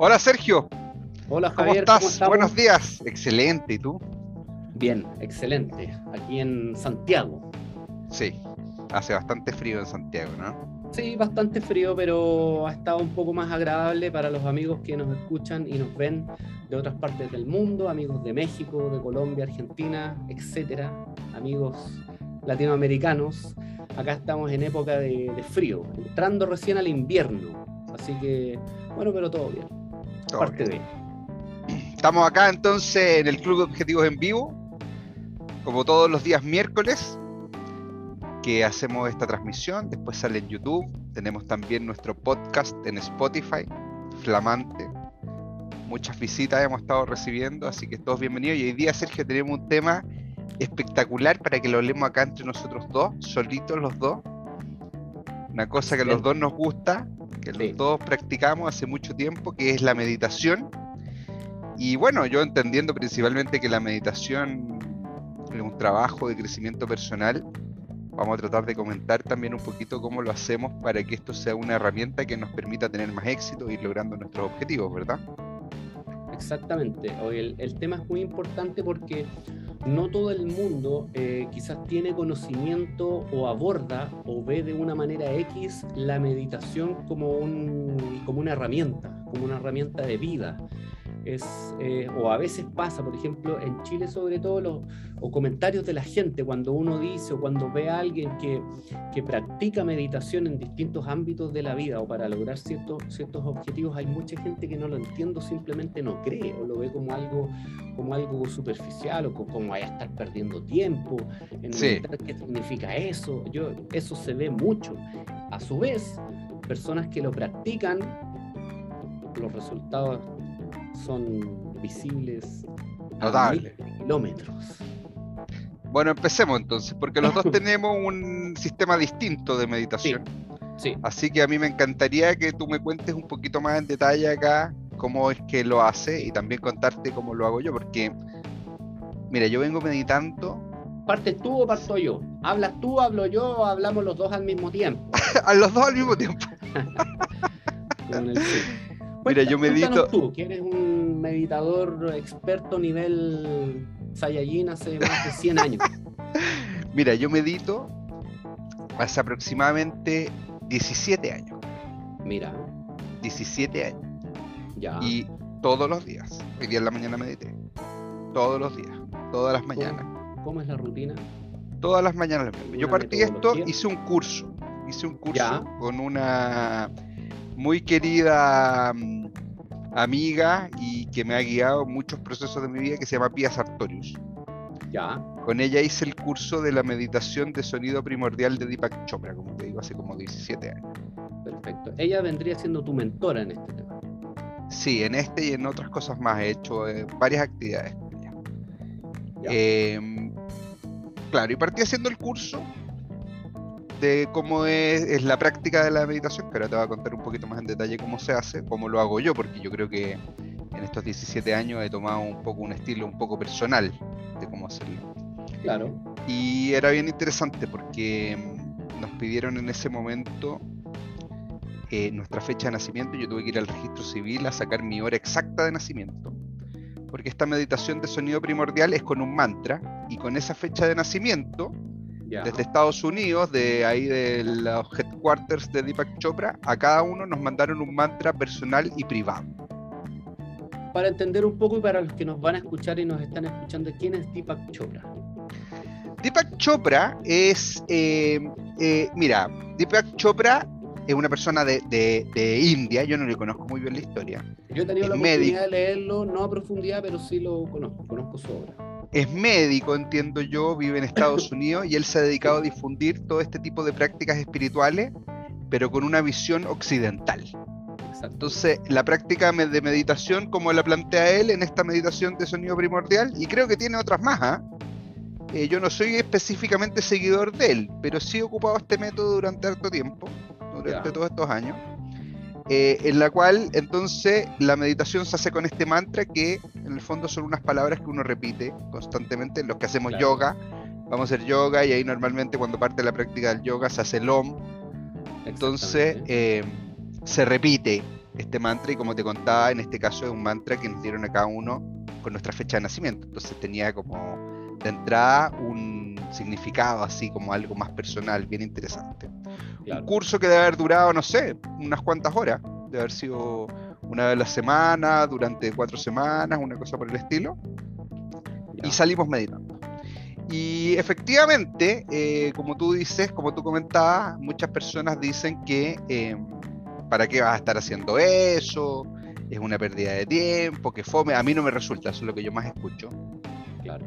Hola Sergio. Hola ¿Cómo Javier. estás? Buenos días. Excelente. ¿Y tú? Bien, excelente. Aquí en Santiago. Sí, hace bastante frío en Santiago, ¿no? Sí, bastante frío, pero ha estado un poco más agradable para los amigos que nos escuchan y nos ven de otras partes del mundo, amigos de México, de Colombia, Argentina, etcétera, amigos latinoamericanos. Acá estamos en época de, de frío, entrando recién al invierno. Así que, bueno, pero todo bien. Todo Parte bien. de. Estamos acá entonces en el Club de Objetivos en Vivo, como todos los días miércoles, que hacemos esta transmisión, después sale en YouTube, tenemos también nuestro podcast en Spotify, flamante, muchas visitas hemos estado recibiendo, así que todos bienvenidos. Y hoy día Sergio tenemos un tema espectacular para que lo hablemos acá entre nosotros dos, solitos los dos, una cosa que a los dos nos gusta, que Sí. los dos practicamos hace mucho tiempo, que es la meditación. Y bueno, yo entendiendo principalmente que la meditación es un trabajo de crecimiento personal, vamos a tratar de comentar también un poquito cómo lo hacemos para que esto sea una herramienta que nos permita tener más éxito y ir logrando nuestros objetivos, ¿verdad? Exactamente. Hoy el, el tema es muy importante porque no todo el mundo eh, quizás tiene conocimiento o aborda o ve de una manera X la meditación como, un, como una herramienta, como una herramienta de vida. Es, eh, o a veces pasa, por ejemplo, en Chile sobre todo, los, o comentarios de la gente cuando uno dice o cuando ve a alguien que, que practica meditación en distintos ámbitos de la vida o para lograr ciertos, ciertos objetivos, hay mucha gente que no lo entiende, o simplemente no cree o lo ve como algo, como algo superficial o co- como vaya a estar perdiendo tiempo en Sí. qué significa eso. Yo, eso se ve mucho. A su vez, personas que lo practican, los resultados son visibles a Notable. miles de kilómetros. Bueno, empecemos entonces, porque los dos tenemos un sistema distinto de meditación. Sí, Así que a mí me encantaría que tú me cuentes un poquito más en detalle acá cómo es que lo hace y también contarte cómo lo hago yo, porque, mira, yo vengo meditando ¿Partes tú o parto yo? ¿Hablas tú, hablo yo o hablamos los dos al mismo tiempo? a los dos al mismo tiempo. En el Mira, yo medito- tú, que eres un meditador experto nivel Saiyajin hace más de 100 años. Mira, yo medito hace aproximadamente 17 años. Mira, 17 años. ya. Y todos los días. Hoy día en la mañana medité. Todos los días. Todas las mañanas. ¿Cómo es la rutina? Todas las mañanas. Yo ¿Una partí esto, hice un curso. Hice un curso Ya. con una muy querida mm, amiga y que me ha guiado en muchos procesos de mi vida que se llama Pia Sartorius. Ya, Con ella hice el curso de la meditación de sonido primordial de Deepak Chopra, como te digo, hace como 17 años. perfecto. Ella vendría siendo tu mentora en este tema. Sí, en este y en otras cosas más he hecho eh, varias actividades con ella. Ya. Em, claro, y partí haciendo el curso de cómo es, es la práctica de la meditación, ahora te voy a contar un poquito más en detalle cómo se hace, cómo lo hago yo, porque yo creo que en estos 17 años he tomado un poco un estilo un poco personal de cómo hacerlo. Claro, Y era bien interesante porque mm, nos pidieron en ese momento eh, nuestra fecha de nacimiento. Yo tuve que ir al registro civil a sacar mi hora exacta de nacimiento. Porque esta meditación de sonido primordial es con un mantra y con esa fecha de nacimiento, desde Estados Unidos, de ahí de los headquarters de Deepak Chopra, a cada uno nos mandaron un mantra personal y privado. Para entender un poco y para los que nos van a escuchar y nos están escuchando, ¿quién es Deepak Chopra? Deepak Chopra es, eh, eh, mira, Deepak Chopra es una persona de, de- de India, yo no le conozco muy bien la historia. Yo he tenido Es la médico. oportunidad de leerlo, no a profundidad, pero sí lo conozco, conozco su obra. Es médico, entiendo yo, vive en Estados Unidos y él se ha dedicado a difundir todo este tipo de prácticas espirituales, pero con una visión occidental. Entonces, la práctica de meditación, como la plantea él en esta meditación de sonido primordial, y creo que tiene otras más, ¿ah? Eh, yo no soy específicamente seguidor de él, pero sí he ocupado este método durante harto tiempo, durante Ya. todos estos años, eh, en la cual entonces la meditación se hace con este mantra que en el fondo son unas palabras que uno repite constantemente, los que hacemos Claro. yoga, vamos a hacer yoga y ahí normalmente cuando parte la práctica del yoga se hace el OM, entonces eh, se repite este mantra y como te contaba, en este caso es un mantra que nos dieron a cada uno con nuestra fecha de nacimiento. Entonces tenía como de entrada un significado así como algo más personal, bien interesante. Un curso que debe haber durado, no sé, unas cuantas horas, debe haber sido una vez a la semana, durante cuatro semanas, una cosa por el estilo. Y salimos meditando. Y efectivamente, eh, como tú dices, como tú comentabas, muchas personas dicen que eh, ¿para qué vas a estar haciendo eso? Es una pérdida de tiempo, que fome. A mí no me resulta, eso es lo que yo más escucho. Claro.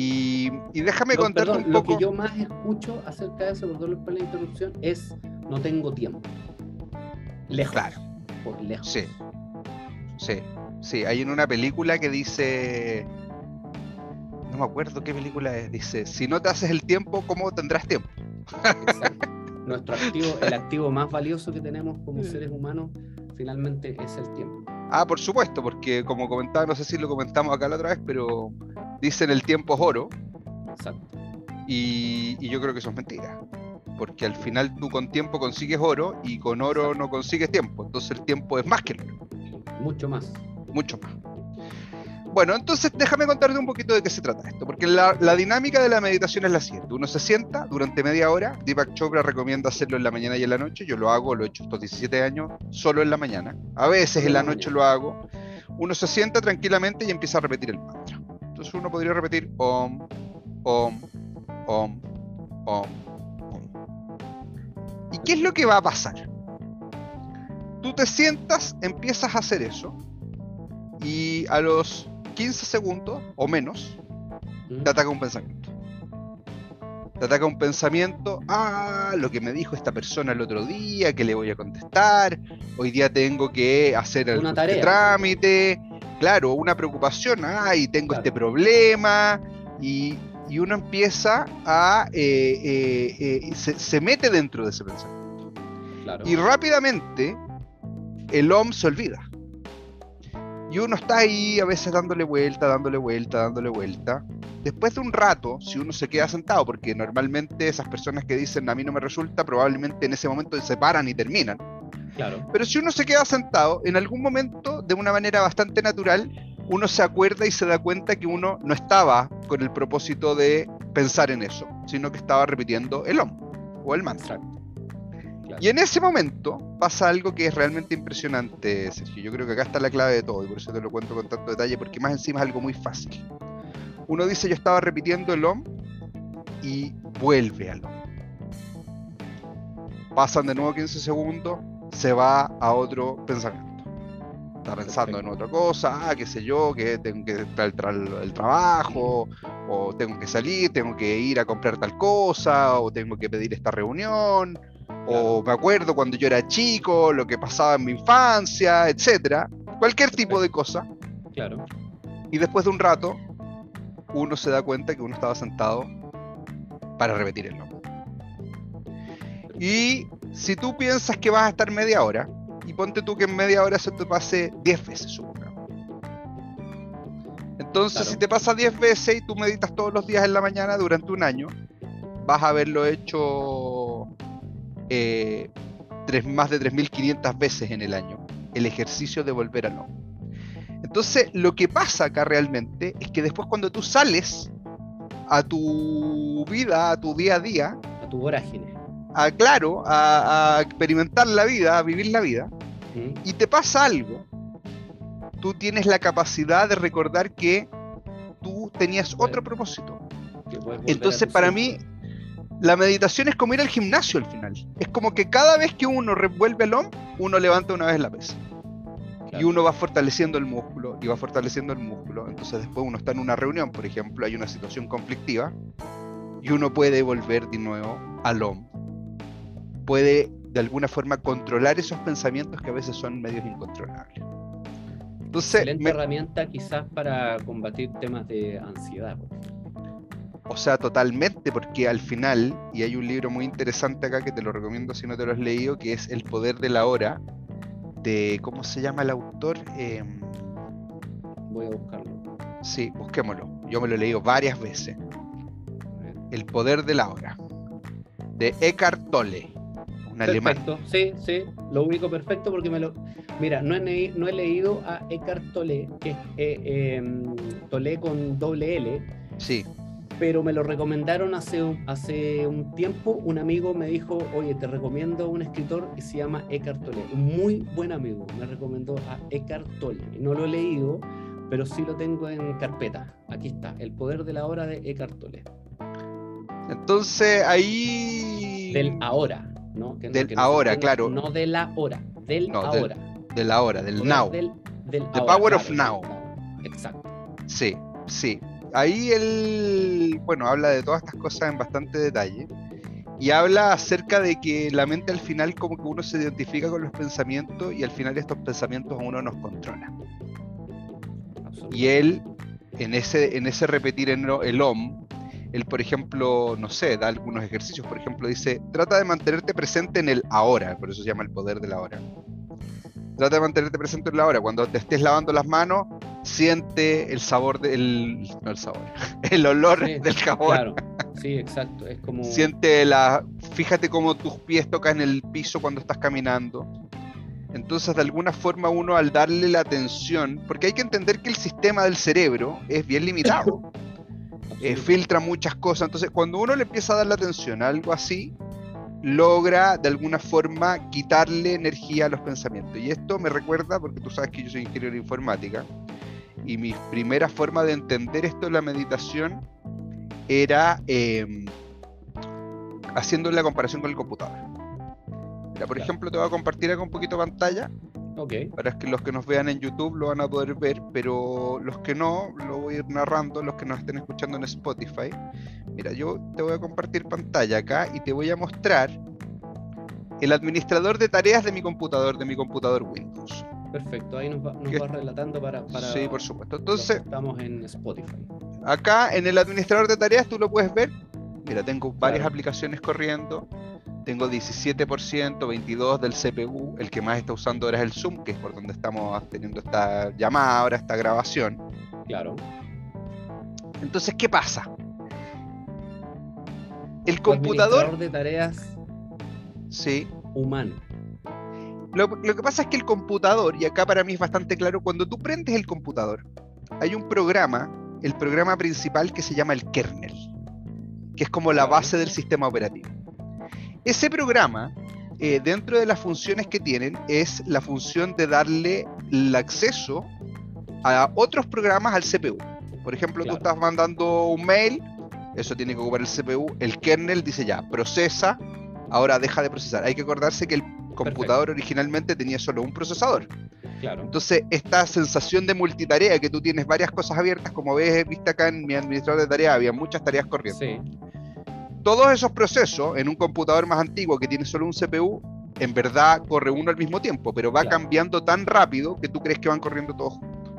Y, déjame contarte un poco. Lo que yo más escucho acerca de eso, perdón por la interrupción, es no tengo tiempo. Lejos. Claro. Por lejos. Sí. Sí. Sí. Hay en una película que dice no me acuerdo qué película es, dice, si no te haces el tiempo, ¿cómo tendrás tiempo? Nuestro activo, el activo más valioso que tenemos como seres humanos, finalmente es el tiempo. Ah, por supuesto, porque como comentaba, no sé si lo comentamos acá la otra vez, pero dicen el tiempo es oro. Exacto. Y, yo creo que eso es mentira. Porque al final tú con tiempo consigues oro y con oro no consigues tiempo. Entonces el tiempo es más que el oro. Mucho más. Mucho más. Bueno, entonces déjame contarte un poquito de qué se trata esto, porque la, dinámica de la meditación es la siguiente. Uno se sienta durante media hora, Deepak Chopra recomienda hacerlo en la mañana y en la noche, yo lo hago, lo he hecho estos 17 años, solo en la mañana, a veces en la noche lo hago. Uno se sienta tranquilamente y empieza a repetir el mantra. Entonces uno podría repetir om, om, om, om, om. ¿Y qué es lo que va a pasar? Tú te sientas, empiezas a hacer eso y a los 15 segundos o menos, te ataca un pensamiento. Te ataca un pensamiento, ah, lo que me dijo esta persona el otro día, que le voy a contestar, hoy día tengo que hacer el trámite, claro, una preocupación, ay, tengo este problema, y, uno empieza a, eh, eh, eh, se, mete dentro de ese pensamiento. Y rápidamente el OM se olvida. Y uno está ahí a veces dándole vuelta, dándole vuelta, dándole vuelta. Después de un rato, si uno se queda sentado, porque normalmente esas personas que dicen a mí no me resulta, probablemente en ese momento se paran y terminan. Claro. Pero si uno se queda sentado, en algún momento, de una manera bastante natural, uno se acuerda y se da cuenta que uno no estaba con el propósito de pensar en eso, sino que estaba repitiendo el OM o el mantra. Y en ese momento pasa algo que es realmente impresionante, Sergio. Yo creo que acá está la clave de todo y por eso te lo cuento con tanto detalle, porque más encima es algo muy fácil. Uno dice, yo estaba repitiendo el OM y vuelve al OM. Pasan de nuevo 15 segundos, se va a otro pensamiento. Está pensando en otra cosa, ah, qué sé yo, que tengo que entrar el trabajo, o tengo que salir, tengo que ir a comprar tal cosa, o tengo que pedir esta reunión, o me acuerdo cuando yo era chico, lo que pasaba en mi infancia, etcétera, cualquier tipo de cosa. Claro. Y después de un rato, uno se da cuenta que uno estaba sentado para repetir el nombre. Y si tú piensas que vas a estar media hora, y ponte tú que en media hora se te pase 10 veces, supongamos. Entonces, si te pasa 10 veces y tú meditas todos los días en la mañana durante un año, vas a haberlo hecho eh, más de 3.500 veces en el año el ejercicio de volver a no. Entonces, lo que pasa acá realmente es que después cuando tú sales a tu vida, a tu día a día, a tu vorágine, a, claro, a, experimentar la vida, a vivir la vida, y te pasa algo, tú tienes la capacidad de recordar que tú tenías otro propósito. Entonces, para mí, la meditación es como ir al gimnasio al final. Es como que cada vez que uno revuelve el OM, uno levanta una vez la pesa. Y uno va fortaleciendo el músculo y va fortaleciendo el músculo. Entonces después uno está en una reunión, por ejemplo, hay una situación conflictiva y uno puede volver de nuevo al OM. Puede de alguna forma controlar esos pensamientos que a veces son medios incontrolables. Entonces, Excelente herramienta quizás para combatir temas de ansiedad. O sea, totalmente, porque al final, y hay un libro muy interesante acá que te lo recomiendo si no te lo has leído, que es El poder de la hora, de, ¿cómo se llama el autor? Em, Voy a buscarlo. Sí, busquémoslo. Yo me lo he leído varias veces. El poder de la hora, de Eckhart Tolle, alemán. Perfecto, sí, sí. Lo único perfecto porque me lo. Mira, no he, no he leído a Eckhart Tolle, que es eh, em, Tolle con doble L. Sí. Pero me lo recomendaron hace, hace un tiempo. Un amigo me dijo: Oye, te recomiendo un escritor que se llama Eckhart Tolle. Un muy buen amigo me recomendó a Eckhart Tolle. No lo he leído, pero sí lo tengo en carpeta. Aquí está: El poder de la hora de Eckhart Tolle. Entonces ahí. Del ahora, ¿no? del ahora, claro. No de la hora, del ahora. de la hora, del now. Del, The power of now. Exacto. Sí, sí. Ahí él, bueno, habla de todas estas cosas en bastante detalle. Y habla acerca de que la mente al final como que uno se identifica con los pensamientos y al final estos pensamientos a uno nos controlan. Y él, en ese, en ese repetir el, el OM, él, por ejemplo, no sé, da algunos ejercicios, por ejemplo, dice, trata de mantenerte presente en el ahora, por eso se llama el poder de la hora. Trata de mantenerte presente en la hora. Cuando te estés lavando las manos, siente el sabor del. No el sabor, el olor del jabón. Claro, sí, exacto. Es como. Siente la. Fíjate cómo tus pies tocan el piso cuando estás caminando. Entonces, de alguna forma, uno al darle la atención, porque hay que entender que el sistema del cerebro es bien limitado. Eh, filtra muchas cosas. Entonces, cuando uno le empieza a dar la atención a algo así, logra de alguna forma quitarle energía a los pensamientos. Y esto me recuerda, porque tú sabes que yo soy ingeniero de informática, y mi primera forma de entender esto de la meditación era em, haciendo la comparación con el computador. por ejemplo, te voy a compartir acá un poquito pantalla para que los que nos vean en YouTube lo van a poder ver, pero los que no, lo voy a ir narrando, los que nos estén escuchando en Spotify. Mira, yo te voy a compartir pantalla acá y te voy a mostrar el administrador de tareas de mi computador, de mi computador Windows. Perfecto, ahí nos va, relatando para, Sí, por supuesto. Entonces, estamos en Spotify. Acá en el administrador de tareas tú lo puedes ver. Mira, tengo varias aplicaciones corriendo tengo 17%, 22% del CPU, el que más está usando ahora es el Zoom, que es por donde estamos teniendo esta llamada ahora, esta grabación. Claro. Entonces, ¿qué pasa? El computador... de tareas sí. humano. Lo, lo, que pasa es que el computador, y acá para mí es bastante claro, cuando tú prendes el computador, hay un programa, el programa principal que se llama el kernel, que es como la base del sistema operativo. Ese programa, eh, dentro de las funciones que tienen, es la función de darle el acceso a otros programas al CPU. Por ejemplo, tú estás mandando un mail, eso tiene que ocupar el CPU, el kernel dice ya, procesa, ahora deja de procesar. Hay que acordarse que el computador originalmente tenía solo un procesador. Claro. Entonces, esta sensación de multitarea, que tú tienes varias cosas abiertas, como ves, viste acá en mi administrador de tareas, había muchas tareas corriendo. Sí todos esos procesos en un computador más antiguo que tiene solo un CPU, en verdad corre uno al mismo tiempo, pero va cambiando tan rápido que tú crees que van corriendo todos juntos.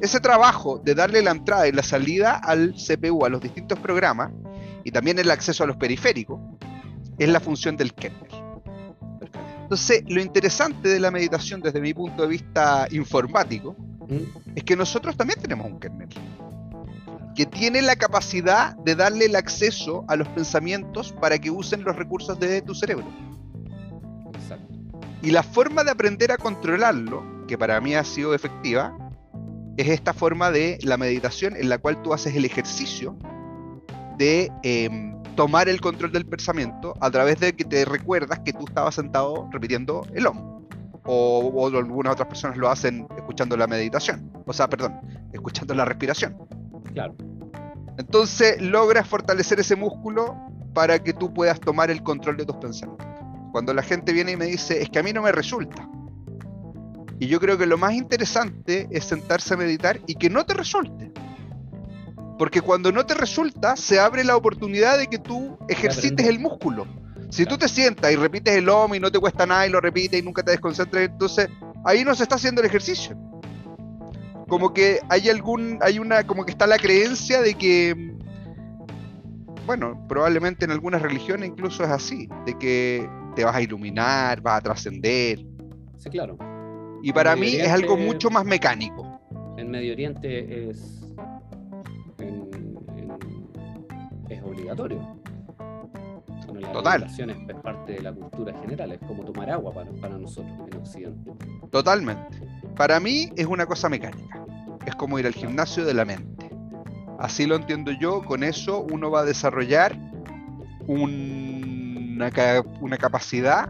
Ese trabajo de darle la entrada y la salida al CPU, a los distintos programas, y también el acceso a los periféricos, es la función del kernel. Entonces, lo interesante de la meditación desde mi punto de vista informático ¿Mm? es que nosotros también tenemos un kernel que tiene la capacidad de darle el acceso a los pensamientos para que usen los recursos de tu cerebro. Exacto. Y la forma de aprender a controlarlo, que para mí ha sido efectiva, es esta forma de la meditación en la cual tú haces el ejercicio de em, tomar el control del pensamiento a través de que te recuerdas que tú estabas sentado repitiendo el OM. O, o algunas otras personas lo hacen escuchando la meditación. O sea, perdón, escuchando la respiración. Claro. Entonces logras fortalecer ese músculo para que tú puedas tomar el control de tus pensamientos. Cuando la gente viene y me dice, es que a mí no me resulta. Y yo creo que lo más interesante es sentarse a meditar y que no te resulte. Porque cuando no te resulta, se abre la oportunidad de que tú ejercites el músculo. Si tú te sientas y repites el OM y no te cuesta nada y lo repites y nunca te desconcentras, entonces ahí no se está haciendo el ejercicio como que hay algún, hay una, como que está la creencia de que, bueno, probablemente en algunas religiones incluso es así, de que te vas a iluminar, vas a trascender. Sí, claro. Y para mí es algo mucho más mecánico. En Medio Oriente es, es obligatorio. Bueno, la Total. es, es parte de la cultura general, es como tomar agua para, para nosotros en Occidente. Totalmente. Para mí es una cosa mecánica. Es como ir al gimnasio de la mente. Así lo entiendo yo. Con eso uno va a desarrollar un- una, una capacidad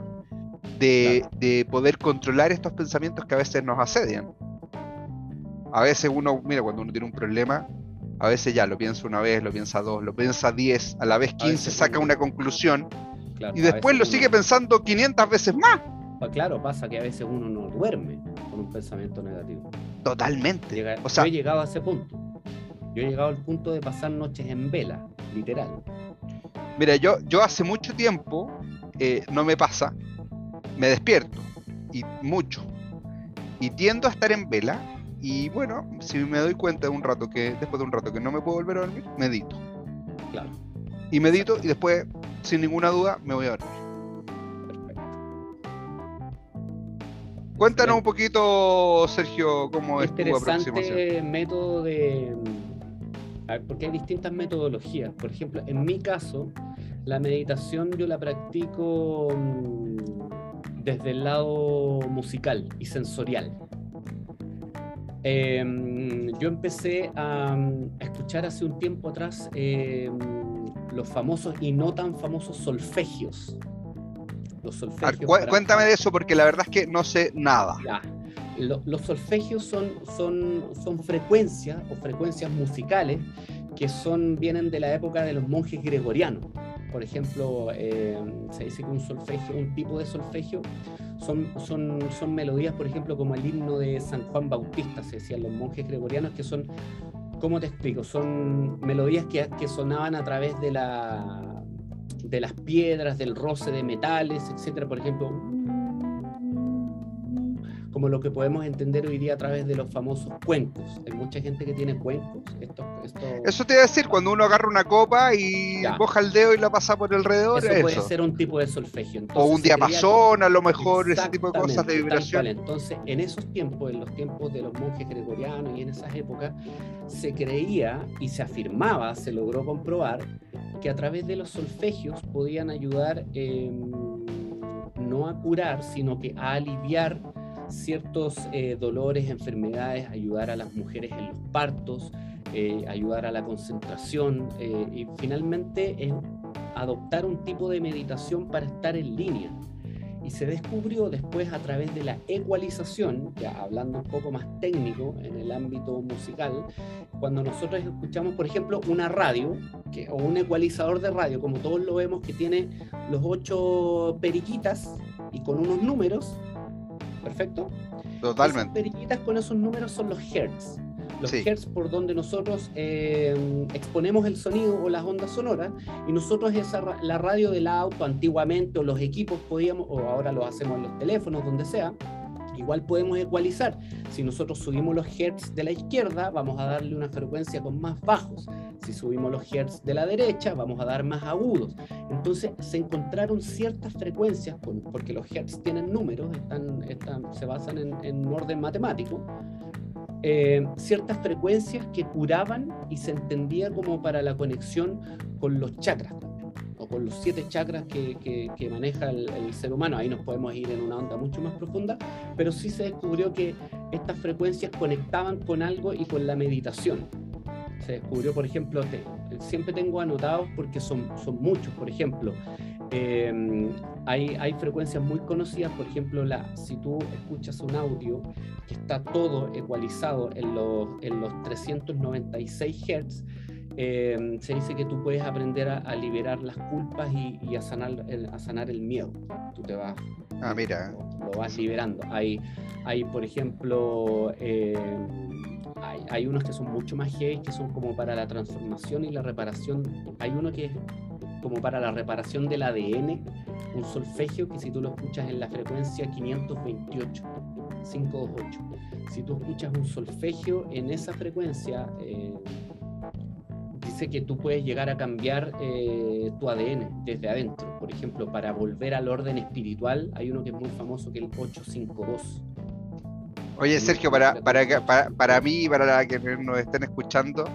de, Claro. de poder controlar estos pensamientos que a veces nos asedian. A veces uno, mira, cuando uno tiene un problema, a veces ya lo piensa una vez, lo piensa dos, lo piensa diez, a la vez A 15, veces saca una conclusión Claro, y después lo uno- sigue pensando 500 veces más. Claro, pasa que a veces uno no duerme con un pensamiento negativo. Totalmente. Llega- O sea, yo he llegado a ese punto. Yo he llegado al punto de pasar noches en vela, literal. Mira, yo, yo hace mucho tiempo eh, no me pasa, me despierto y mucho y tiendo a estar en vela y bueno, si me doy cuenta de un rato que después de un rato que no me puedo volver a dormir, medito Claro, y medito y después sin ninguna duda me voy a dormir. perfecto. Cuéntanos un poquito, Sergio, cómo es tu aproximación. Método de... a ver, porque hay distintas metodologías. Por ejemplo, en mi caso, la meditación yo la practico mm, desde el lado musical y sensorial. Em, yo empecé a, mm, a escuchar hace un tiempo atrás em, los famosos y no tan famosos solfegios. Los ver, solfegios. cu- cuéntame de eso porque la verdad es que no sé nada. ya. Lo- los solfegios son, son, son frecuencias o frecuencias musicales que son, vienen de la época de los monjes gregorianos. Por ejemplo, eh, se dice que un solfegio, un tipo de solfegio, son, son, son melodías, por ejemplo, como el himno de San Juan Bautista, se decían los monjes gregorianos, que son, ¿cómo te explico? Son melodías que, que sonaban a través de, la, de las piedras, del roce de metales, etcétera. Por ejemplo, como lo que podemos entender hoy día a través de los famosos cuencos. Hay mucha gente que tiene cuencos. Estos, estos- Eso te iba a decir, cuando uno agarra una copa y Ya. moja el dedo y la pasa por alrededor, eso eso. puede ser un tipo de solfegio. O un diapasón, a lo mejor, ese tipo de cosas de vibración. Entonces, en esos tiempos, en los tiempos de los monjes gregorianos y en esas épocas, se creía y se afirmaba, se logró comprobar, que a través de los solfegios podían ayudar eh, no a curar, sino que a aliviar ciertos eh, dolores, enfermedades, ayudar a las mujeres en los partos, eh, ayudar a la concentración eh, y finalmente adoptar un tipo de meditación para estar en línea. Y se descubrió después a través de la ecualización, ya hablando un poco más técnico en el ámbito musical, cuando nosotros escuchamos, por ejemplo, una radio o un ecualizador de radio, como todos lo vemos, que tiene los ocho periquitas y con unos números, ¿perfecto? Esas Totalmente. periquitas con esos números son los hertz. Los Sí. hertz por donde nosotros eh, exponemos el sonido o las ondas sonoras y nosotros esa, la radio del auto antiguamente o los equipos podíamos, o ahora lo hacemos en los teléfonos, donde sea, igual podemos ecualizar. Si nosotros subimos los hertz de la izquierda, vamos a darle una frecuencia con más bajos. Si subimos los hertz de la derecha, vamos a dar más agudos. Entonces se encontraron ciertas frecuencias, porque los hertz tienen números, están, se basan en, en orden matemático, eh, ciertas frecuencias que curaban y se entendía como para la conexión con los chakras con los siete chakras que, que- que maneja el, el ser humano. Ahí nos podemos ir en una onda mucho más profunda, pero sí se descubrió que estas frecuencias conectaban con algo y con la meditación. Se descubrió, por ejemplo, te- siempre tengo anotados porque son, son muchos, por ejemplo, eh, hay, hay frecuencias muy conocidas, por ejemplo, la, si tú escuchas un audio que está todo ecualizado en los, en los 396 Hz, eh, se dice que tú puedes aprender a, a liberar las culpas y, y a, sanar, el, a sanar el miedo. Tú te vas Ah, mira. lo, lo vas liberando. Hay, hay por ejemplo, eh, hay, hay unos que son mucho más heavy, que son como para la transformación y la reparación. Hay uno que es como para la reparación del ADN, un solfegio que si tú lo escuchas en la frecuencia 528, 528, si tú escuchas un solfegio en esa frecuencia, eh, dice que tú puedes llegar a cambiar eh, tu ADN desde adentro. Por ejemplo, para volver al orden espiritual, hay uno que es muy famoso que es el 852. Oye, Sergio, para, para, para, para mí y para la que nos estén escuchando,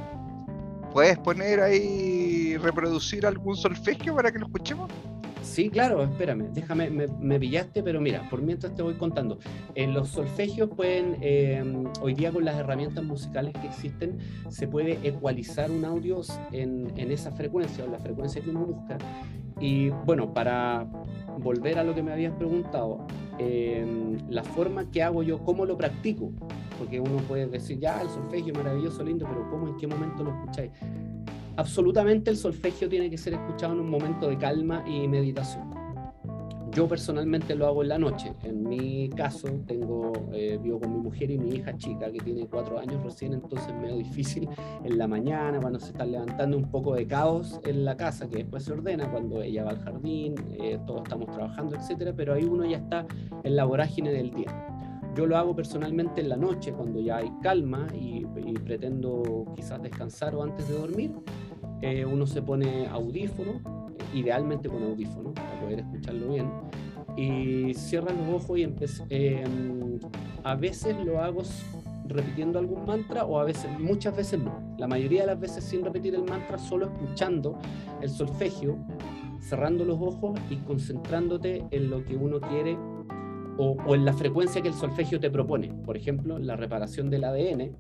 ¿puedes poner ahí, reproducir algún solfegio para que lo escuchemos? Sí, claro, espérame, déjame, me, pillaste, pero mira, por mientras te voy contando. En los solfegios pueden, em, hoy día con las herramientas musicales que existen, se puede ecualizar un audio en, en esa frecuencia o la frecuencia que uno busca. Y bueno, para volver a lo que me habías preguntado, em, la forma que hago yo, cómo lo practico, porque uno puede decir, ya, el solfegio maravilloso, lindo, pero ¿cómo, en qué momento lo escucháis? Absolutamente el solfegio tiene que ser escuchado en un momento de calma y meditación. Yo personalmente lo hago en la noche. En mi caso, tengo, eh, vivo con mi mujer y mi hija chica que tiene cuatro años recién, entonces me es difícil en la mañana cuando se está levantando un poco de caos en la casa, que después se ordena cuando ella va al jardín, eh, todos estamos trabajando, etcétera, pero ahí uno ya está en la vorágine del día. Yo lo hago personalmente en la noche, cuando ya hay calma y, y pretendo quizás descansar o antes de dormir. Eh, uno se pone audífono, idealmente con audífono, para poder escucharlo bien, y cierra los ojos y eh, a veces lo hago repitiendo algún mantra o a veces, muchas veces no. La mayoría de las veces sin repetir el mantra, solo escuchando el solfegio, cerrando los ojos y concentrándote en lo que uno quiere o, o en la frecuencia que el solfegio te propone. Por ejemplo, la reparación del ADN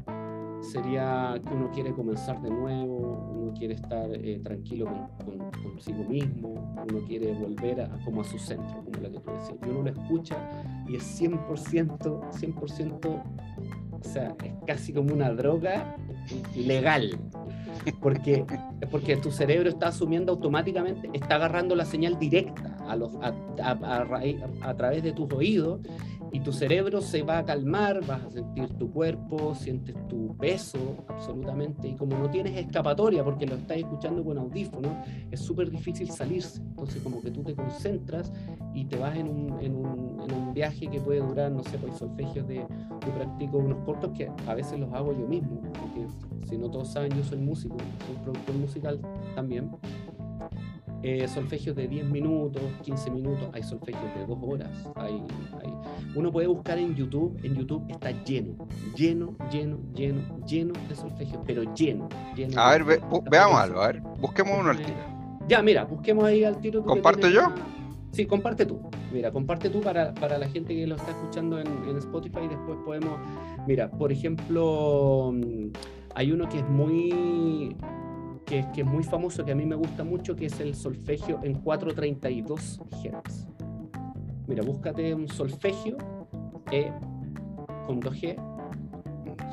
sería que uno quiere comenzar de nuevo, uno quiere estar eh, tranquilo con, consigo mismo, uno quiere volver a, como a su centro, como la que tú decías. Y uno lo escucha y es 100%, 100%, o sea, es casi como una droga legal. Porque, porque tu cerebro está asumiendo automáticamente, está agarrando la señal directa a, los, a, a, a través de tus oídos y tu cerebro se va a calmar, vas a sentir tu cuerpo, sientes tu peso absolutamente y como no tienes escapatoria porque lo estás escuchando con audífonos, es súper difícil salirse. Entonces como que tú te concentras y te vas en un, en un, en un viaje que puede durar, no sé, pues solfegios de, yo practico unos cortos que a veces los hago yo mismo, porque si no todos saben, yo soy músico, soy productor musical también eh, solfegios de 10 minutos, 15 minutos, hay solfegios de 2 horas. Hay, Uno puede buscar en YouTube, en YouTube está lleno, lleno, lleno, lleno, lleno de solfegios, pero lleno. lleno a ver, veamos algo, a ver, busquemos uno al tiro. Ya, mira, busquemos ahí al tiro. ¿Comparto yo? Sí, comparte tú. Mira, comparte tú para, para, la gente que lo está escuchando en, en Spotify. Después podemos. Mira, por ejemplo, mm, hay uno que es muy que, es muy famoso, que a mí me gusta mucho, que es el solfegio en 432 Hz. Mira, búscate un solfegio E con 2G,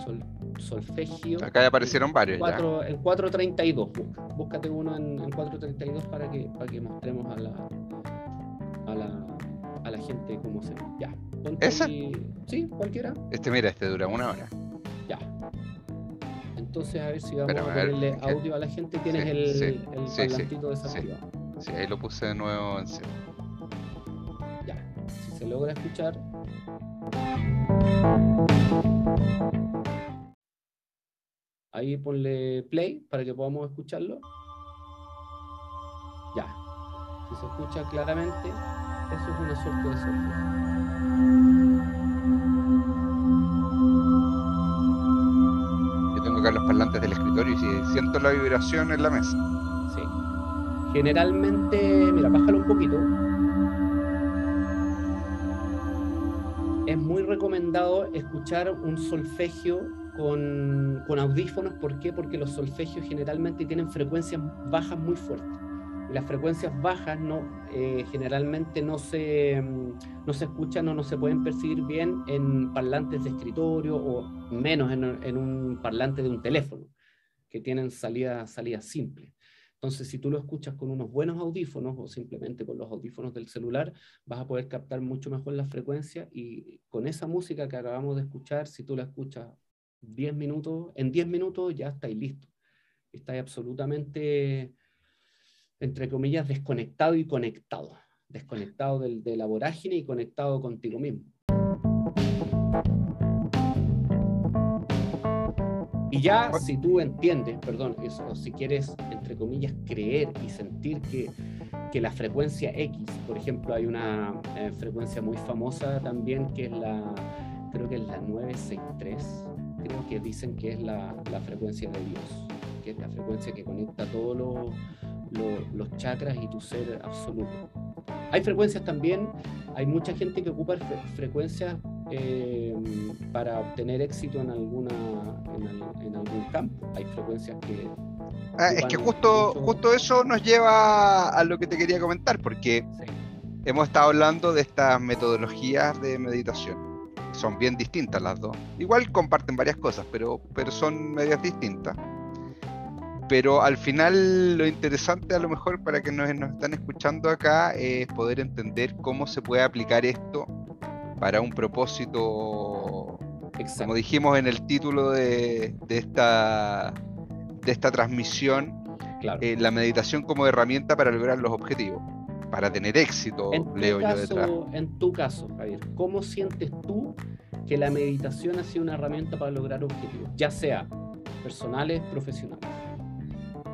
sol, solfegio. Acá ya aparecieron varios. En 432, búscate uno en, 432 para que, para que mostremos a la, a la, a la gente cómo se ve. Ya. ¿Ese? Sí, cualquiera. Este, mira, este dura una hora. Ya. Entonces, a ver si vamos a, ponerle audio a la gente. Tienes el, sí, el sí, parlantito desactivado. Sí. ahí lo puse de nuevo en cero. Ya, si se logra escuchar. Ahí ponle play para que podamos escucharlo. Ya. Si se escucha claramente, eso es una suerte de sorpresa. Los parlantes del escritorio y siento la vibración en la mesa. Sí. Generalmente, mira, bájalo un poquito. Es muy recomendado escuchar un solfegio con, con audífonos. ¿Por qué? Porque los solfegios generalmente tienen frecuencias bajas muy fuertes las frecuencias bajas no, eh, generalmente no se, mm, no se escuchan o no se pueden percibir bien en parlantes de escritorio o menos en, un parlante de un teléfono, que tienen salida, salida simple. Entonces, si tú lo escuchas con unos buenos audífonos o simplemente con los audífonos del celular, vas a poder captar mucho mejor la frecuencia y con esa música que acabamos de escuchar, si tú la escuchas 10 minutos, en 10 minutos ya estáis listo. Estáis absolutamente entre comillas, desconectado y conectado. Desconectado del, de la vorágine y conectado contigo mismo. Y ya si tú entiendes, perdón, eso, si quieres, entre comillas, creer y sentir que, que la frecuencia X, por ejemplo, hay una eh, frecuencia muy famosa también que es la, creo que es la 963, creo que dicen que es la, la frecuencia de Dios, que es la frecuencia que conecta todos los los chakras y tu ser absoluto. Hay frecuencias también, hay mucha gente que ocupa frecuencias eh, para obtener éxito en, alguna, en, algún campo. Hay frecuencias que... Ah, es que justo, justo eso nos lleva a lo que te quería comentar, porque hemos estado hablando de estas metodologías de meditación. Son bien distintas las dos. Igual comparten varias cosas, pero, pero son medias distintas. Pero al final lo interesante a lo mejor para que nos, nos están escuchando acá es poder entender cómo se puede aplicar esto para un propósito, como dijimos en el título de, esta, de esta transmisión, eh, la meditación como herramienta para lograr los objetivos, para tener éxito, leo yo detrás. En tu caso, Javier, ¿cómo sientes tú que la meditación ha sido una herramienta para lograr objetivos, ya sea personales, profesionales?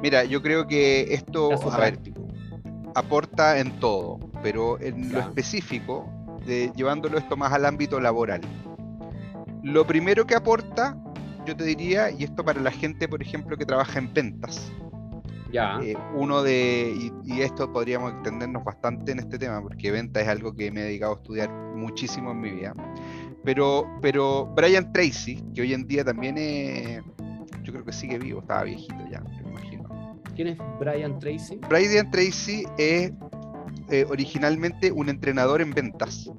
Mira, yo creo que esto aporta en todo, pero en lo específico llevándolo esto más al ámbito laboral. Lo primero que aporta, yo te diría, y esto para la gente, por ejemplo, que trabaja en ventas. Ya. Eh, uno de, y, esto podríamos extendernos bastante en este tema, porque venta es algo que me he dedicado a estudiar muchísimo en mi vida. Pero, pero Brian Tracy, que hoy en día también es, yo creo que sigue vivo, estaba viejito ya. ¿Quién es Brian Tracy? Brian Tracy es eh, originalmente un entrenador en ventas.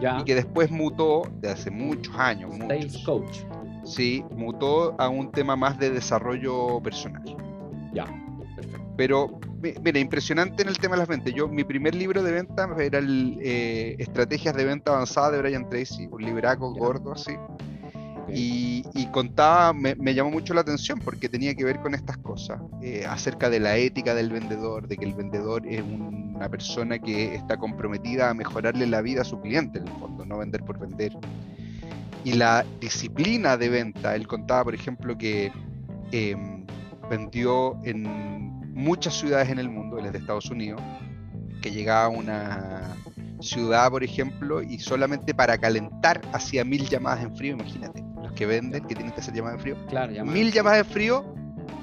Y que después mutó, de hace muchos años, Sales coach. Sí, mutó a un tema más de desarrollo personal. Ya, perfecto. Pero, mira, impresionante en el tema de las ventas. Yo, mi primer libro de venta era el eh, Estrategias de Venta Avanzada de Brian Tracy, un libraco gordo así. Y, contaba, me, llamó mucho la atención porque tenía que ver con estas cosas, eh, acerca de la ética del vendedor, de que el vendedor es una persona que está comprometida a mejorarle la vida a su cliente, en el fondo, no vender por vender. Y la disciplina de venta, él contaba, por ejemplo, que em, vendió en muchas ciudades en el mundo, él es de Estados Unidos, que llegaba a una ciudad, por ejemplo, y solamente para calentar hacía mil llamadas en frío, imagínate que venden, que tienen que hacer llamadas de frío. Claro, Mil llamadas de frío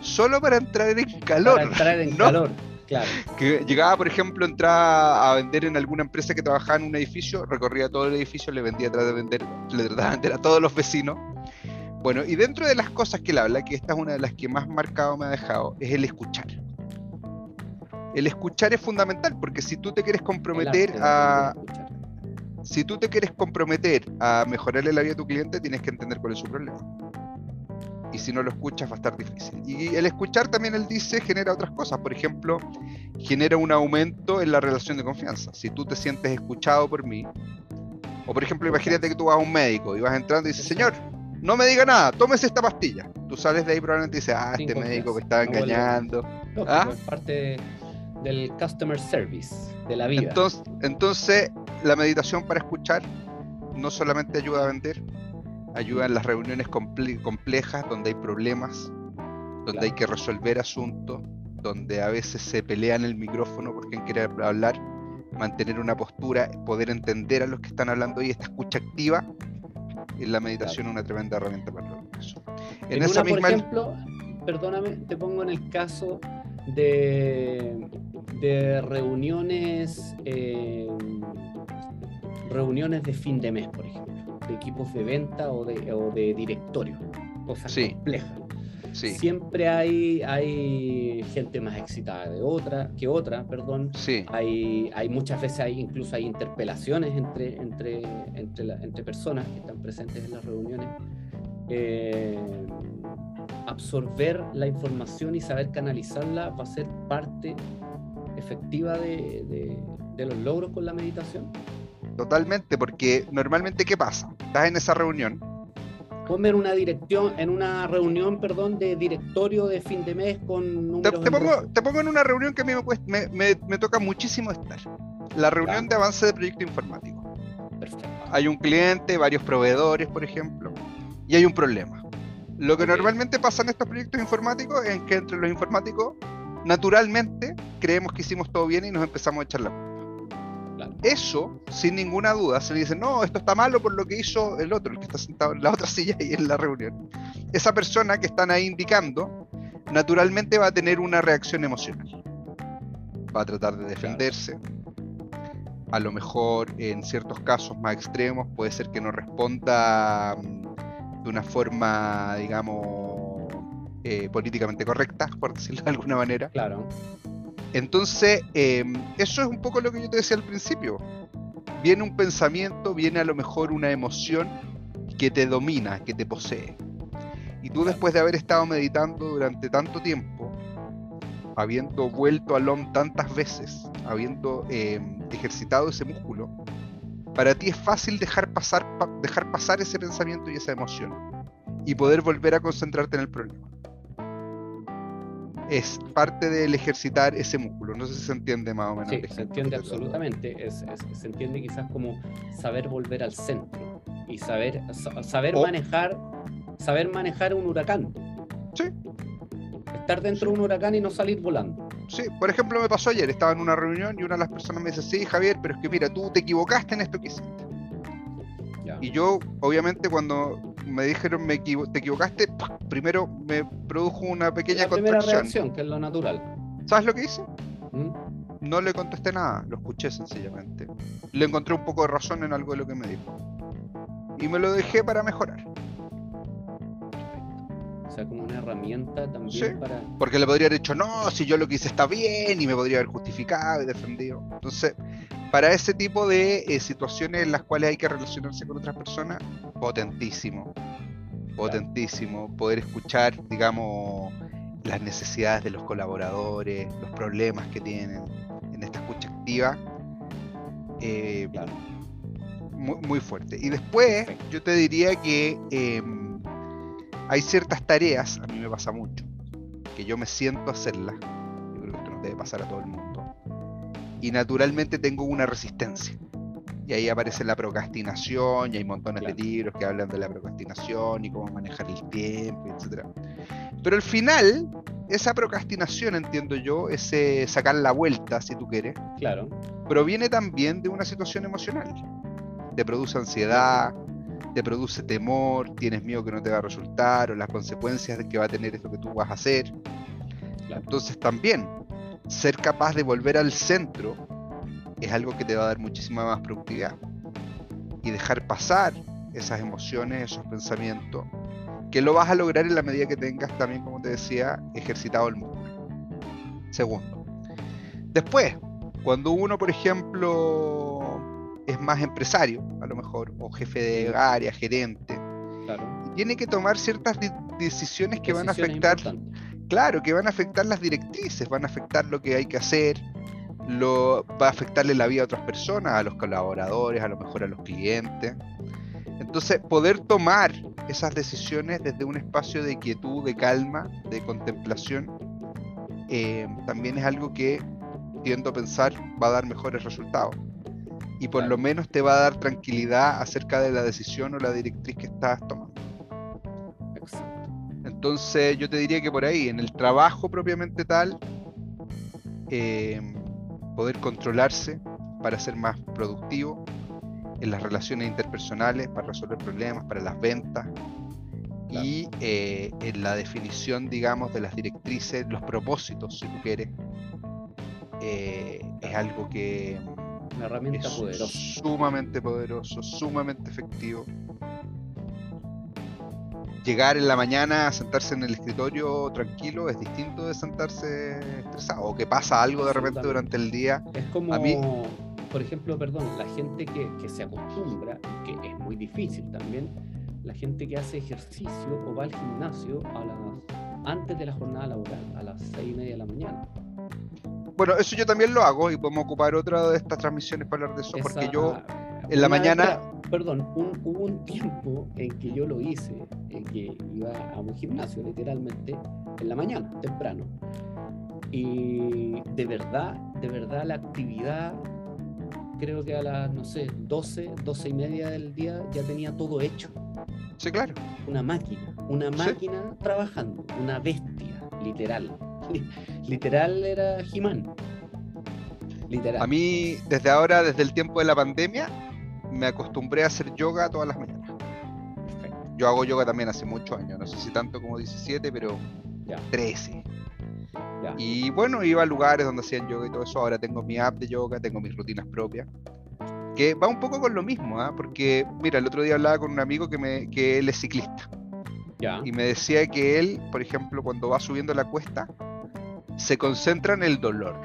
solo para entrar en calor. Para entrar en calor, claro. Que llegaba, por ejemplo, entraba a vender en alguna empresa que trabajaba en un edificio, recorría todo el edificio, le vendía de vender, le trataba de vender a todos los vecinos. Bueno, y dentro de las cosas que él habla, que esta es una de las que más marcado me ha dejado, es el escuchar. El escuchar es fundamental, porque si tú te quieres comprometer a, si tú te quieres comprometer a mejorarle la vida a tu cliente, tienes que entender cuál es su problema. Y si no lo escuchas va a estar difícil. Y el escuchar también, él dice, genera otras cosas. Por ejemplo, genera un aumento en la relación de confianza. Si tú te sientes escuchado por mí, o por ejemplo, imagínate que tú vas a un médico y vas entrando y dices, señor, no me diga nada, tómese esta pastilla. Tú sales de ahí probablemente y dices, ah, este médico me estaba engañando. ¿Ah? Es parte del customer service, de la vida. Entonces, entonces la meditación para escuchar no solamente ayuda a vender, ayuda en las reuniones complejas donde hay problemas, donde hay que resolver asuntos, donde a veces se pelea en el micrófono por quien quiere hablar, mantener una postura, poder entender a los que están hablando y esta escucha activa, en la meditación es una tremenda herramienta para eso. En, esa misma... Por ejemplo, perdóname, te pongo en el caso de, de reuniones eh, reuniones de fin de mes, por ejemplo, de equipos de venta o de, o de directorio, cosas complejas. Siempre hay, hay gente más excitada de otra, que otra, perdón. Sí. Hay, hay muchas veces hay, incluso hay interpelaciones entre, entre, entre, entre personas que están presentes en las reuniones. Eh, absorber la información y saber canalizarla va a ser parte efectiva de, de los logros con la meditación. Totalmente, porque normalmente ¿qué pasa? Estás en esa reunión. Ponme en una dirección, en una reunión, perdón, de directorio de fin de mes con te, te, pongo, te, pongo, en una reunión que a mí me, me, me, toca muchísimo estar. La reunión de avance de proyecto informático. Perfecto. Hay un cliente, varios proveedores, por ejemplo, y hay un problema. Lo que normalmente pasa en estos proyectos informáticos es que entre los informáticos, naturalmente, creemos que hicimos todo bien y nos empezamos a echar la eso, sin ninguna duda, se le dice, no, esto está malo por lo que hizo el otro, el que está sentado en la otra silla y en la reunión. Esa persona que están ahí indicando, naturalmente va a tener una reacción emocional. Va a tratar de defenderse, a lo mejor en ciertos casos más extremos puede ser que no responda mm, de una forma, digamos, eh, políticamente correcta, por decirlo de alguna manera. Claro. Entonces, em, eso es un poco lo que yo te decía al principio. Viene un pensamiento, viene a lo mejor una emoción que te domina, que te posee. Y tú después de haber estado meditando durante tanto tiempo, habiendo vuelto al OM tantas veces, habiendo em, ejercitado ese músculo, para ti es fácil dejar pasar, dejar pasar ese pensamiento y esa emoción y poder volver a concentrarte en el problema. Es parte del ejercitar ese músculo. No sé si se entiende más o menos. Sí, se entiende absolutamente. se entiende quizás como saber volver al centro y saber, saber manejar saber manejar un huracán. Sí. Estar dentro de un huracán y no salir volando. Sí, por ejemplo, me pasó ayer, estaba en una reunión y una de las personas me dice, sí, Javier, pero es que mira, tú te equivocaste en esto que hiciste. Y yo, obviamente, cuando me dijeron me te equivocaste, primero me produjo una pequeña la primera reacción, que es lo natural. ¿Sabes lo que hice? ¿Mm? No le contesté nada, lo escuché sencillamente. Le encontré un poco de razón en algo de lo que me dijo. Y me lo dejé para mejorar. O sea, como una herramienta también para. Porque le podría haber dicho, no, si yo lo que hice está bien, y me podría haber justificado y defendido. Entonces, para ese tipo de eh, situaciones en las cuales hay que relacionarse con otras personas, potentísimo. Potentísimo. Poder escuchar, digamos, las necesidades de los colaboradores, los problemas que tienen en esta escucha activa. Eh, muy, muy, fuerte. Y después, yo te diría que. Em, hay ciertas tareas, a mí me pasa mucho, que yo me siento a hacerlas. Yo creo que esto no debe pasar a todo el mundo. Y naturalmente tengo una resistencia. Y ahí aparece la procrastinación, y hay montones de libros que hablan de la procrastinación y cómo manejar el tiempo, etc. Pero al final, esa procrastinación, entiendo yo, ese sacar la vuelta, si tú quieres, claro. proviene también de una situación emocional. Te produce ansiedad, te produce temor, tienes miedo que no te va a resultar o las consecuencias de que va a tener esto que tú vas a hacer. Entonces también ser capaz de volver al centro es algo que te va a dar muchísima más productividad. Y dejar pasar esas emociones, esos pensamientos, que lo vas a lograr en la medida que tengas también, como te decía, ejercitado el músculo. Segundo. Después, cuando uno, por ejemplo, es más empresario, a lo mejor, o jefe de área, gerente. tiene que tomar ciertas decisiones que van a afectar, claro, que van a afectar las directrices, van a afectar lo que hay que hacer, lo, va a afectarle la vida a otras personas, a los colaboradores, a lo mejor a los clientes. Entonces, poder tomar esas decisiones desde un espacio de quietud, de calma, de contemplación, eh, también es algo que tiendo a pensar va a dar mejores resultados y por lo menos te va a dar tranquilidad acerca de la decisión o la directriz que estás tomando. Entonces yo te diría que por ahí, en el trabajo propiamente tal, em, poder controlarse para ser más productivo, en las relaciones interpersonales, para resolver problemas, para las ventas, y eh, en la definición, digamos, de las directrices, los propósitos, si tú quieres, eh, es algo que una herramienta poderosa. Sumamente poderoso, sumamente efectivo. Llegar en la mañana a sentarse en el escritorio tranquilo es distinto de sentarse estresado o que pasa algo de repente durante el día. Es como, por ejemplo, perdón, la gente que, que se acostumbra, que es muy difícil también, la gente que hace ejercicio o va al gimnasio a las, antes de la jornada laboral, a las seis y media de la mañana bueno, eso yo también lo hago y podemos ocupar otra de estas transmisiones para hablar de eso, porque yo en la mañana... perdón, hubo un tiempo en que yo lo hice, en que iba a un gimnasio literalmente en la mañana, temprano. Y de verdad, de verdad la actividad, creo que a las, no sé, 12, 12 y media del día ya tenía todo hecho. Sí, claro. Una máquina, una máquina trabajando, una bestia, literal. literal era he Literal. A mí, desde ahora, desde el tiempo de la pandemia, me acostumbré a hacer yoga todas las mañanas. Yo hago yoga también hace muchos años, no sé si tanto como 17, pero 13. Y bueno, iba a lugares donde hacían yoga y todo eso. Ahora tengo mi app de yoga, tengo mis rutinas propias. que va un poco con lo mismo, ¿ah? porque mira, el otro día hablaba con un amigo que, me, que él es ciclista. Y me decía que él, por ejemplo, cuando va subiendo la cuesta, se concentra en el dolor.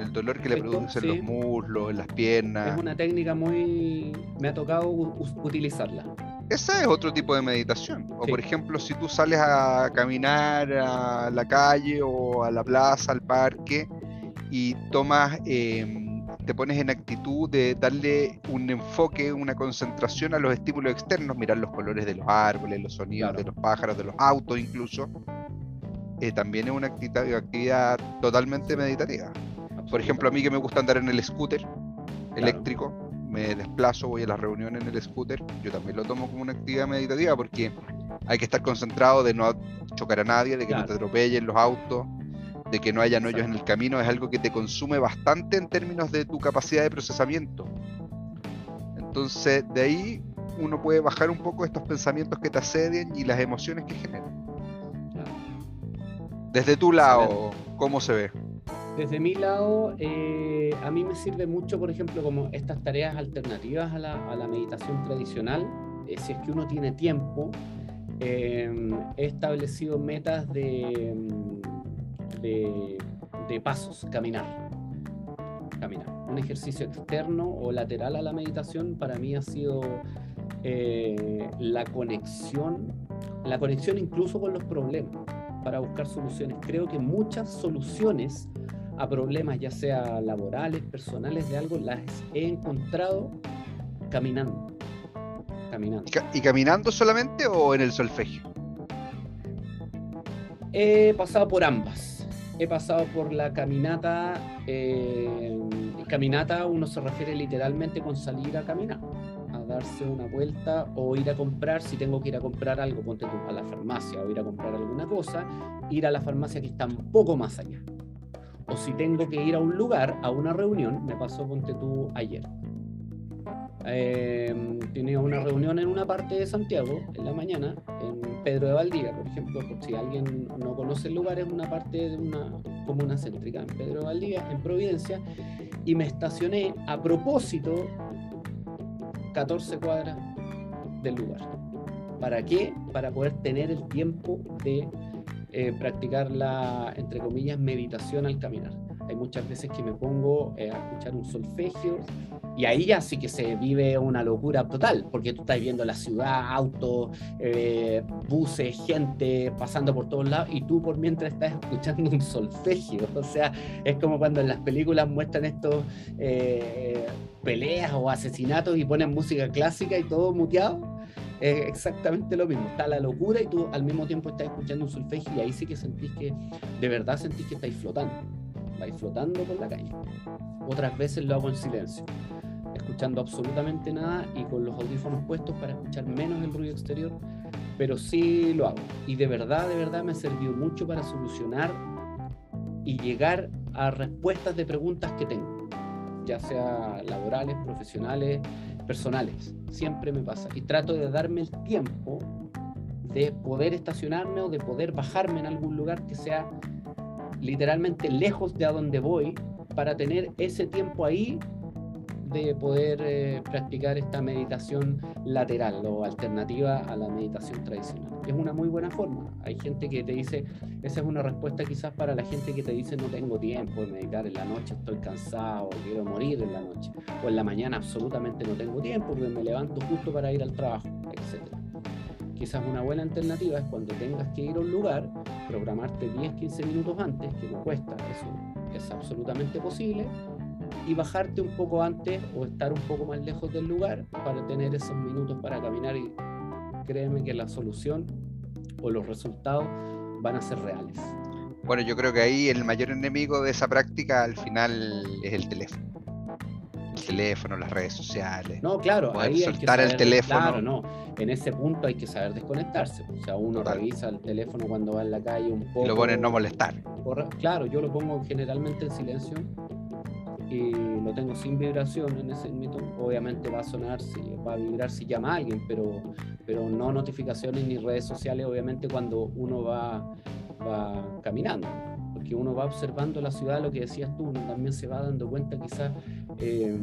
El dolor que le produce en los muslos, en las piernas. Es una técnica muy... Me ha tocado utilizarla. Esa es otro tipo de meditación. O por ejemplo, si tú sales a caminar a la calle o a la plaza, al parque, y tomas... Eh, te pones en actitud de darle un enfoque, una concentración a los estímulos externos, mirar los colores de los árboles, los sonidos de los pájaros, de los autos incluso, eh, también es una actividad, totalmente meditativa. Por ejemplo, a mí que me gusta andar en el scooter eléctrico, me desplazo, voy a las reuniones en el scooter, yo también lo tomo como una actividad meditativa porque hay que estar concentrado de no chocar a nadie, de que no te atropellen los autos, de que no haya hoyos en el camino es algo que te consume bastante en términos de tu capacidad de procesamiento. Entonces, de ahí uno puede bajar un poco estos pensamientos que te asedian y las emociones que generan. Desde tu lado, ¿cómo se ve? Desde mi lado, eh, a mí me sirve mucho, por ejemplo, como estas tareas alternativas a la, meditación tradicional. Eh, si es que uno tiene tiempo, eh, he establecido metas de pasos, caminar. Caminar. Un ejercicio externo o lateral a la meditación para mí ha sido la conexión, la conexión incluso con los problemas, para buscar soluciones. Creo que muchas soluciones a problemas, ya sea laborales, personales, de algo, las he encontrado caminando. Caminando. ¿Y, caminando solamente o en el solfegio? He pasado por ambas he pasado por la caminata. Eh, caminata uno se refiere literalmente con salir a caminar, a darse una vuelta o ir a comprar, si tengo que ir a comprar algo, ponte tú a la farmacia o ir a comprar alguna cosa, ir a la farmacia que está un poco más allá. O si tengo que ir a un lugar, a una reunión, me pasó, ponte tú ayer. Eh, tenía una reunión en una parte de Santiago en la mañana, en Pedro de Valdivia, por ejemplo, por si alguien no conoce el lugar, es una parte de una comuna céntrica en Pedro de Valdivia, en Providencia, y me estacioné a propósito 14 cuadras del lugar. ¿Para qué? Para poder tener el tiempo de eh, practicar la, entre comillas, meditación al caminar. Hay muchas veces que me pongo eh, a escuchar un solfegio y ahí ya sí que se vive una locura total, porque tú estás viendo la ciudad, autos, eh, buses, gente pasando por todos lados, y tú por mientras estás escuchando un solfegio. O sea, es como cuando en las películas muestran estos peleas o asesinatos y ponen música clásica y todo muteado. Es exactamente lo mismo. Está la locura y tú al mismo tiempo estás escuchando un solfegio y ahí sí que sentís que, de verdad sentís que estáis flotando. Vais flotando por la calle. Otras veces lo hago en silencio escuchando absolutamente nada y con los audífonos puestos para escuchar menos el ruido exterior, pero sí lo hago. Y de verdad, de verdad me ha servido mucho para solucionar y llegar a respuestas de preguntas que tengo, ya sea laborales, profesionales, personales. Siempre me pasa. Y trato de darme el tiempo de poder estacionarme o de poder bajarme en algún lugar que sea literalmente lejos de a donde voy para tener ese tiempo ahí de poder eh, practicar esta meditación lateral o alternativa a la meditación tradicional. Es una muy buena forma. Hay gente que te dice, esa es una respuesta quizás para la gente que te dice no tengo tiempo de meditar en la noche, estoy cansado, quiero morir en la noche, o en la mañana absolutamente no tengo tiempo porque me levanto justo para ir al trabajo, etc. Quizás una buena alternativa es cuando tengas que ir a un lugar, programarte 10-15 minutos antes, que no cuesta, eso es absolutamente posible, y bajarte un poco antes o estar un poco más lejos del lugar para tener esos minutos para caminar y créeme que la solución o los resultados van a ser reales. Bueno, yo creo que ahí el mayor enemigo de esa práctica al final es el teléfono. El teléfono, las redes sociales. No, claro, ahí hay que saber, el teléfono. Claro, no. En ese punto hay que saber desconectarse. O sea, uno revisa el teléfono cuando va en la calle un poco. Y lo pone en no molestar. Claro, yo lo pongo generalmente en silencio y lo tengo sin vibración en ese momento, obviamente va a sonar, si, va a vibrar si llama a alguien, pero, pero no notificaciones ni redes sociales, obviamente cuando uno va, va caminando, porque que uno va observando la ciudad, lo que decías tú, uno también se va dando cuenta quizás eh,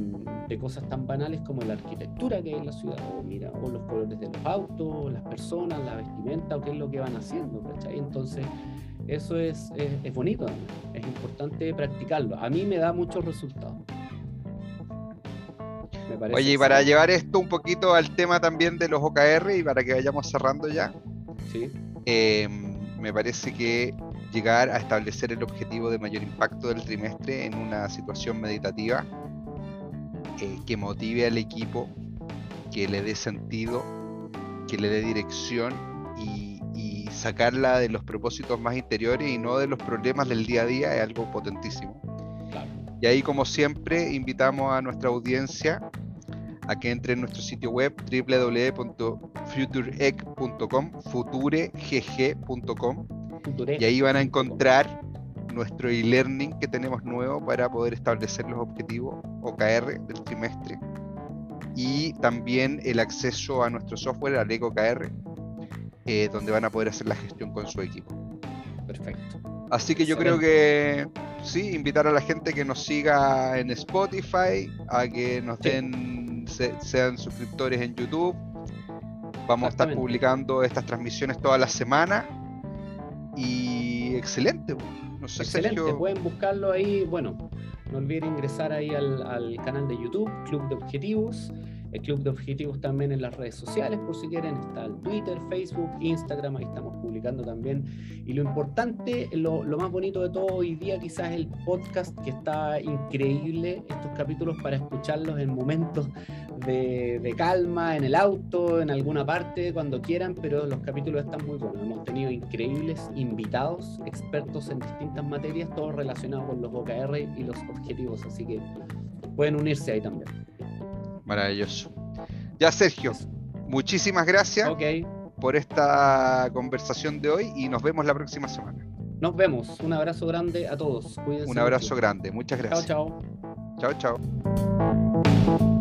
de cosas tan banales como la arquitectura que hay en la ciudad, o, mira, o los colores de los autos, las personas, la vestimenta, o qué es lo que van haciendo, ¿cachai? Entonces, eso es, es, bonito, es importante practicarlo. A mí me da muchos resultados. Oye, y para llevar esto un poquito al tema también de los OKR y para que vayamos cerrando ya, ¿Sí? Em, me parece que llegar a establecer el objetivo de mayor impacto del trimestre en una situación meditativa eh, que motive al equipo, que le dé sentido, que le dé dirección sacarla de los propósitos más interiores y no de los problemas del día a día es algo potentísimo. Y ahí, como siempre, invitamos a nuestra audiencia a que entre en nuestro sitio web www.futureegg.com, futuregg.com, y ahí van a encontrar nuestro e-learning que tenemos nuevo para poder establecer los objetivos OKR del trimestre y también el acceso a nuestro software, al EcoKR, eh, donde van a poder hacer la gestión con su equipo. Perfecto. Así que yo creo que sí, invitar a la gente que nos siga en Spotify, a que nos den, sean suscriptores en YouTube. Vamos a estar publicando estas transmisiones toda la semana. Y excelente. No sé, excelente, pueden buscarlo ahí. Bueno, no olviden ingresar ahí al, al canal de YouTube, Club de Objetivos el Club de Objetivos también en las redes sociales, por si quieren, está el Twitter, Facebook, Instagram, ahí estamos publicando también. Y lo importante, lo, más bonito de todo hoy día quizás el podcast, que está increíble, estos capítulos para escucharlos en momentos de, de calma, en el auto, en alguna parte, cuando quieran, pero los capítulos están muy buenos. Hemos tenido increíbles invitados, expertos en distintas materias, todos relacionados con los OKR y los objetivos, así que pueden unirse ahí también. Maravilloso. Ya, Sergio, muchísimas gracias por esta conversación de hoy y nos vemos la próxima semana. Nos vemos. Un abrazo grande a todos. Un abrazo grande. Muchas gracias. Chao, chao. Chao, chao.